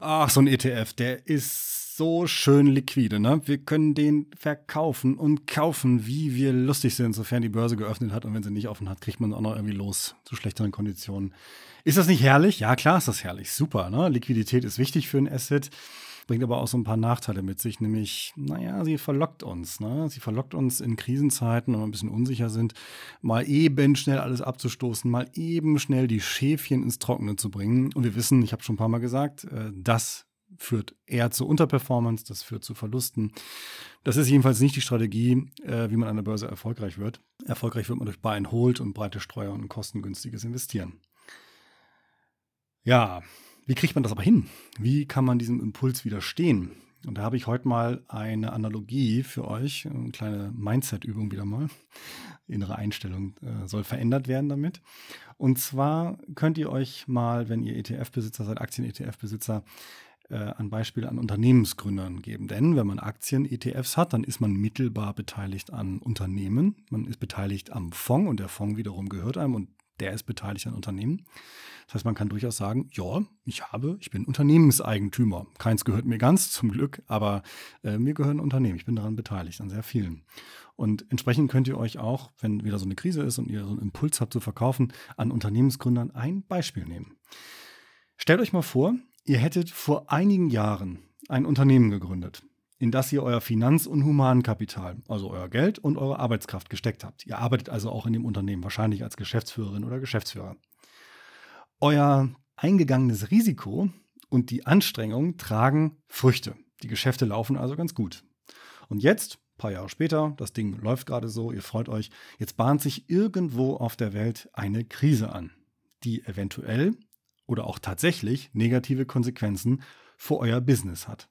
Ach, so ein ETF, der ist so schön liquide, ne? Wir können den verkaufen und kaufen, wie wir lustig sind, sofern die Börse geöffnet hat. Und wenn sie nicht offen hat, kriegt man auch noch irgendwie los zu schlechteren Konditionen. Ist das nicht herrlich? Ja, klar ist das herrlich. Super, ne? Liquidität ist wichtig für ein Asset bringt aber auch so ein paar Nachteile mit sich, nämlich, naja, sie verlockt uns. Ne? Sie verlockt uns in Krisenzeiten, wenn wir ein bisschen unsicher sind, mal eben schnell alles abzustoßen, mal eben schnell die Schäfchen ins Trockene zu bringen. Und wir wissen, ich habe schon ein paar Mal gesagt, äh, das führt eher zu Unterperformance, das führt zu Verlusten. Das ist jedenfalls nicht die Strategie, äh, wie man an der Börse erfolgreich wird. Erfolgreich wird man durch Buy and Hold und breite Streuer und kostengünstiges Investieren. Ja, wie kriegt man das aber hin? Wie kann man diesem Impuls widerstehen? Und da habe ich heute mal eine Analogie für euch, eine kleine Mindset-Übung wieder mal. Innere Einstellung äh, soll verändert werden damit. Und zwar könnt ihr euch mal, wenn ihr ETF-Besitzer seid, Aktien-ETF-Besitzer, äh, ein Beispiel an Unternehmensgründern geben. Denn wenn man Aktien-ETFs hat, dann ist man mittelbar beteiligt an Unternehmen. Man ist beteiligt am Fonds und der Fonds wiederum gehört einem und der ist beteiligt an Unternehmen. Das heißt, man kann durchaus sagen, ja, ich habe, ich bin Unternehmenseigentümer. Keins gehört mir ganz, zum Glück, aber äh, mir gehören Unternehmen. Ich bin daran beteiligt, an sehr vielen. Und entsprechend könnt ihr euch auch, wenn wieder so eine Krise ist und ihr so einen Impuls habt zu verkaufen, an Unternehmensgründern ein Beispiel nehmen. Stellt euch mal vor, ihr hättet vor einigen Jahren ein Unternehmen gegründet in das ihr euer Finanz- und Humankapital, also euer Geld und eure Arbeitskraft gesteckt habt. Ihr arbeitet also auch in dem Unternehmen, wahrscheinlich als Geschäftsführerin oder Geschäftsführer. Euer eingegangenes Risiko und die Anstrengung tragen Früchte. Die Geschäfte laufen also ganz gut. Und jetzt, ein paar Jahre später, das Ding läuft gerade so, ihr freut euch, jetzt bahnt sich irgendwo auf der Welt eine Krise an, die eventuell oder auch tatsächlich negative Konsequenzen für euer Business hat.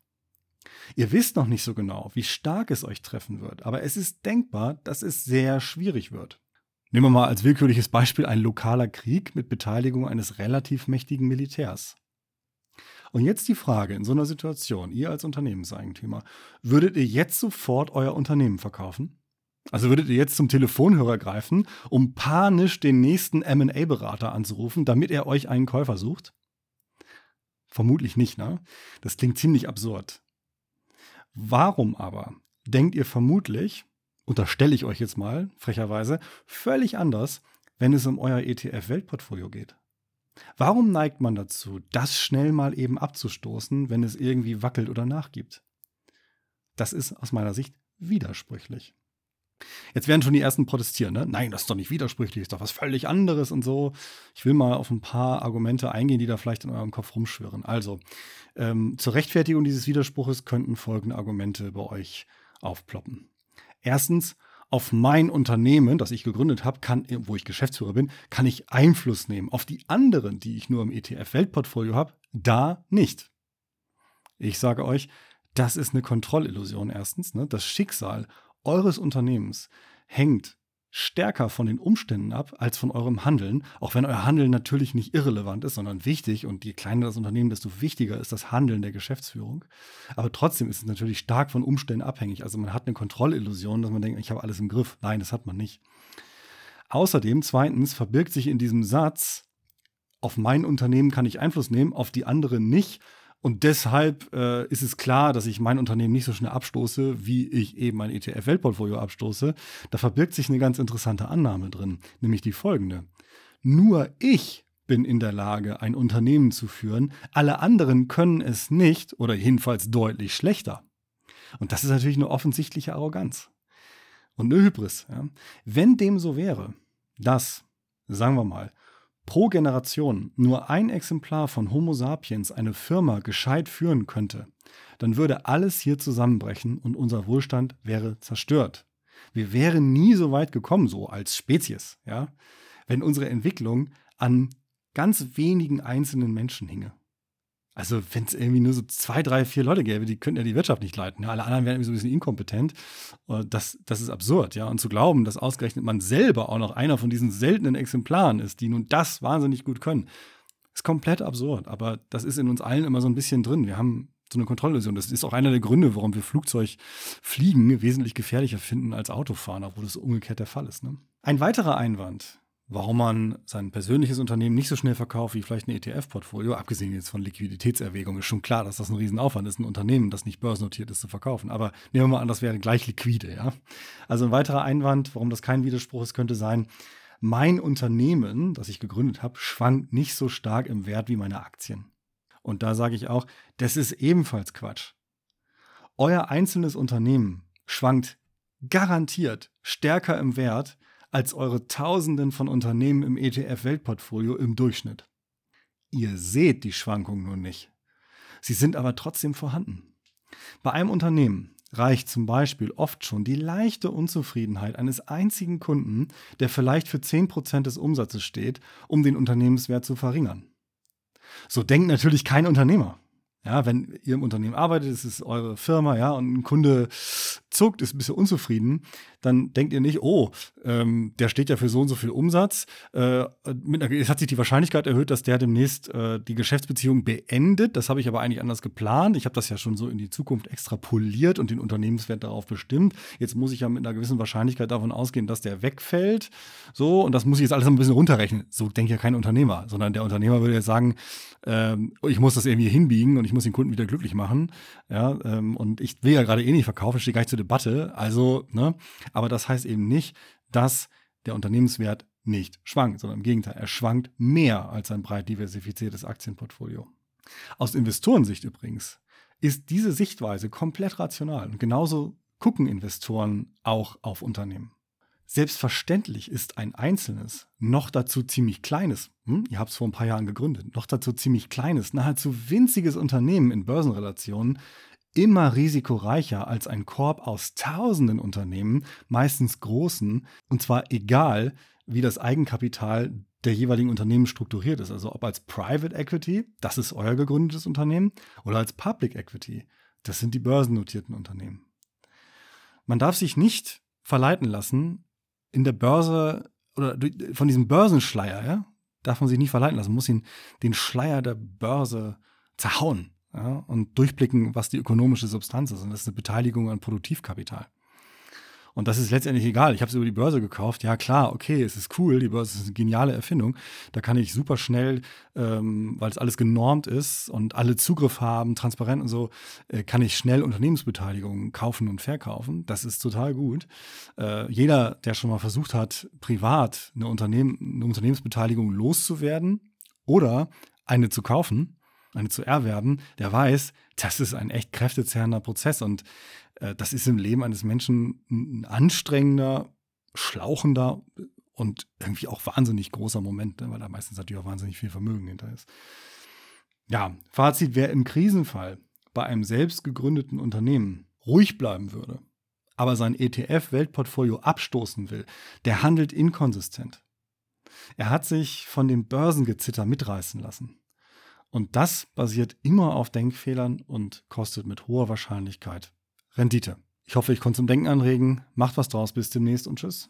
Ihr wisst noch nicht so genau, wie stark es euch treffen wird, aber es ist denkbar, dass es sehr schwierig wird. Nehmen wir mal als willkürliches Beispiel ein lokaler Krieg mit Beteiligung eines relativ mächtigen Militärs. Und jetzt die Frage in so einer Situation, ihr als Unternehmenseigentümer, würdet ihr jetzt sofort euer Unternehmen verkaufen? Also würdet ihr jetzt zum Telefonhörer greifen, um panisch den nächsten MA-Berater anzurufen, damit er euch einen Käufer sucht? Vermutlich nicht, ne? Das klingt ziemlich absurd. Warum aber denkt ihr vermutlich, unterstelle ich euch jetzt mal frecherweise, völlig anders, wenn es um euer ETF-Weltportfolio geht? Warum neigt man dazu, das schnell mal eben abzustoßen, wenn es irgendwie wackelt oder nachgibt? Das ist aus meiner Sicht widersprüchlich. Jetzt werden schon die ersten protestieren. Ne? Nein, das ist doch nicht widersprüchlich, ist doch was völlig anderes und so. Ich will mal auf ein paar Argumente eingehen, die da vielleicht in eurem Kopf rumschwirren. Also, ähm, zur Rechtfertigung dieses Widerspruches könnten folgende Argumente bei euch aufploppen. Erstens, auf mein Unternehmen, das ich gegründet habe, kann, wo ich Geschäftsführer bin, kann ich Einfluss nehmen. Auf die anderen, die ich nur im ETF-Weltportfolio habe, da nicht. Ich sage euch, das ist eine Kontrollillusion erstens. Ne? Das Schicksal eures Unternehmens hängt stärker von den Umständen ab als von eurem Handeln, auch wenn euer Handeln natürlich nicht irrelevant ist, sondern wichtig und je kleiner das Unternehmen, desto wichtiger ist das Handeln der Geschäftsführung. Aber trotzdem ist es natürlich stark von Umständen abhängig. Also man hat eine Kontrollillusion, dass man denkt, ich habe alles im Griff. Nein, das hat man nicht. Außerdem, zweitens, verbirgt sich in diesem Satz, auf mein Unternehmen kann ich Einfluss nehmen, auf die anderen nicht, und deshalb äh, ist es klar, dass ich mein Unternehmen nicht so schnell abstoße, wie ich eben mein ETF-Weltportfolio abstoße. Da verbirgt sich eine ganz interessante Annahme drin, nämlich die folgende. Nur ich bin in der Lage, ein Unternehmen zu führen. Alle anderen können es nicht oder jedenfalls deutlich schlechter. Und das ist natürlich eine offensichtliche Arroganz und eine Hybris. Ja. Wenn dem so wäre, dass, sagen wir mal, pro Generation nur ein Exemplar von Homo sapiens eine Firma gescheit führen könnte, dann würde alles hier zusammenbrechen und unser Wohlstand wäre zerstört. Wir wären nie so weit gekommen, so als Spezies, ja, wenn unsere Entwicklung an ganz wenigen einzelnen Menschen hinge. Also, wenn es irgendwie nur so zwei, drei, vier Leute gäbe, die könnten ja die Wirtschaft nicht leiten. Ja, alle anderen wären irgendwie so ein bisschen inkompetent. Äh, das, das ist absurd, ja. Und zu glauben, dass ausgerechnet man selber auch noch einer von diesen seltenen Exemplaren ist, die nun das wahnsinnig gut können, ist komplett absurd. Aber das ist in uns allen immer so ein bisschen drin. Wir haben so eine Kontrollillusion. Das ist auch einer der Gründe, warum wir Flugzeugfliegen wesentlich gefährlicher finden als Autofahren, obwohl das umgekehrt der Fall ist. Ne? Ein weiterer Einwand warum man sein persönliches Unternehmen nicht so schnell verkauft wie vielleicht ein ETF-Portfolio, abgesehen jetzt von Liquiditätserwägungen, ist schon klar, dass das ein Riesenaufwand ist, ein Unternehmen, das nicht börsennotiert ist, zu verkaufen. Aber nehmen wir mal an, das wäre gleich liquide, ja. Also ein weiterer Einwand, warum das kein Widerspruch ist, könnte sein, mein Unternehmen, das ich gegründet habe, schwankt nicht so stark im Wert wie meine Aktien. Und da sage ich auch, das ist ebenfalls Quatsch. Euer einzelnes Unternehmen schwankt garantiert stärker im Wert als eure Tausenden von Unternehmen im ETF-Weltportfolio im Durchschnitt. Ihr seht die Schwankungen nur nicht. Sie sind aber trotzdem vorhanden. Bei einem Unternehmen reicht zum Beispiel oft schon die leichte Unzufriedenheit eines einzigen Kunden, der vielleicht für 10% des Umsatzes steht, um den Unternehmenswert zu verringern. So denkt natürlich kein Unternehmer. Ja, wenn ihr im Unternehmen arbeitet, es ist eure Firma, ja, und ein Kunde zuckt, ist ein bisschen unzufrieden, dann denkt ihr nicht, oh, ähm, der steht ja für so und so viel Umsatz. Äh, mit es hat sich die Wahrscheinlichkeit erhöht, dass der demnächst äh, die Geschäftsbeziehung beendet. Das habe ich aber eigentlich anders geplant. Ich habe das ja schon so in die Zukunft extrapoliert und den Unternehmenswert darauf bestimmt. Jetzt muss ich ja mit einer gewissen Wahrscheinlichkeit davon ausgehen, dass der wegfällt. So, und das muss ich jetzt alles ein bisschen runterrechnen. So denkt ja kein Unternehmer, sondern der Unternehmer würde jetzt sagen, ähm, ich muss das irgendwie hinbiegen und ich muss den Kunden wieder glücklich machen. Ja, ähm, und ich will ja gerade eh nicht verkaufen, stehe gar nicht zur Debatte. Also, ne, aber das heißt eben nicht, dass der Unternehmenswert nicht schwankt, sondern im Gegenteil, er schwankt mehr als ein breit diversifiziertes Aktienportfolio. Aus Investorensicht übrigens ist diese Sichtweise komplett rational und genauso gucken Investoren auch auf Unternehmen. Selbstverständlich ist ein einzelnes, noch dazu ziemlich kleines, hm, ihr habt es vor ein paar Jahren gegründet, noch dazu ziemlich kleines, nahezu winziges Unternehmen in Börsenrelationen immer risikoreicher als ein Korb aus tausenden Unternehmen, meistens großen, und zwar egal, wie das Eigenkapital der jeweiligen Unternehmen strukturiert ist. Also ob als Private Equity, das ist euer gegründetes Unternehmen, oder als Public Equity, das sind die börsennotierten Unternehmen. Man darf sich nicht verleiten lassen, in der Börse oder von diesem Börsenschleier, ja, darf man sich nicht verleiten lassen, man muss ihn den Schleier der Börse zerhauen ja, und durchblicken, was die ökonomische Substanz ist. Und das ist eine Beteiligung an Produktivkapital. Und das ist letztendlich egal. Ich habe es über die Börse gekauft. Ja, klar, okay, es ist cool. Die Börse ist eine geniale Erfindung. Da kann ich super schnell, ähm, weil es alles genormt ist und alle Zugriff haben, transparent und so, äh, kann ich schnell Unternehmensbeteiligungen kaufen und verkaufen. Das ist total gut. Äh, jeder, der schon mal versucht hat, privat eine, Unternehmen, eine Unternehmensbeteiligung loszuwerden oder eine zu kaufen, eine zu erwerben, der weiß, das ist ein echt kräftezehrender Prozess und äh, das ist im Leben eines Menschen ein anstrengender, schlauchender und irgendwie auch wahnsinnig großer Moment, ne, weil da meistens natürlich auch wahnsinnig viel Vermögen hinter ist. Ja, Fazit, wer im Krisenfall bei einem selbst gegründeten Unternehmen ruhig bleiben würde, aber sein ETF-Weltportfolio abstoßen will, der handelt inkonsistent. Er hat sich von dem Börsengezitter mitreißen lassen. Und das basiert immer auf Denkfehlern und kostet mit hoher Wahrscheinlichkeit Rendite. Ich hoffe, ich konnte zum Denken anregen. Macht was draus. Bis demnächst und tschüss.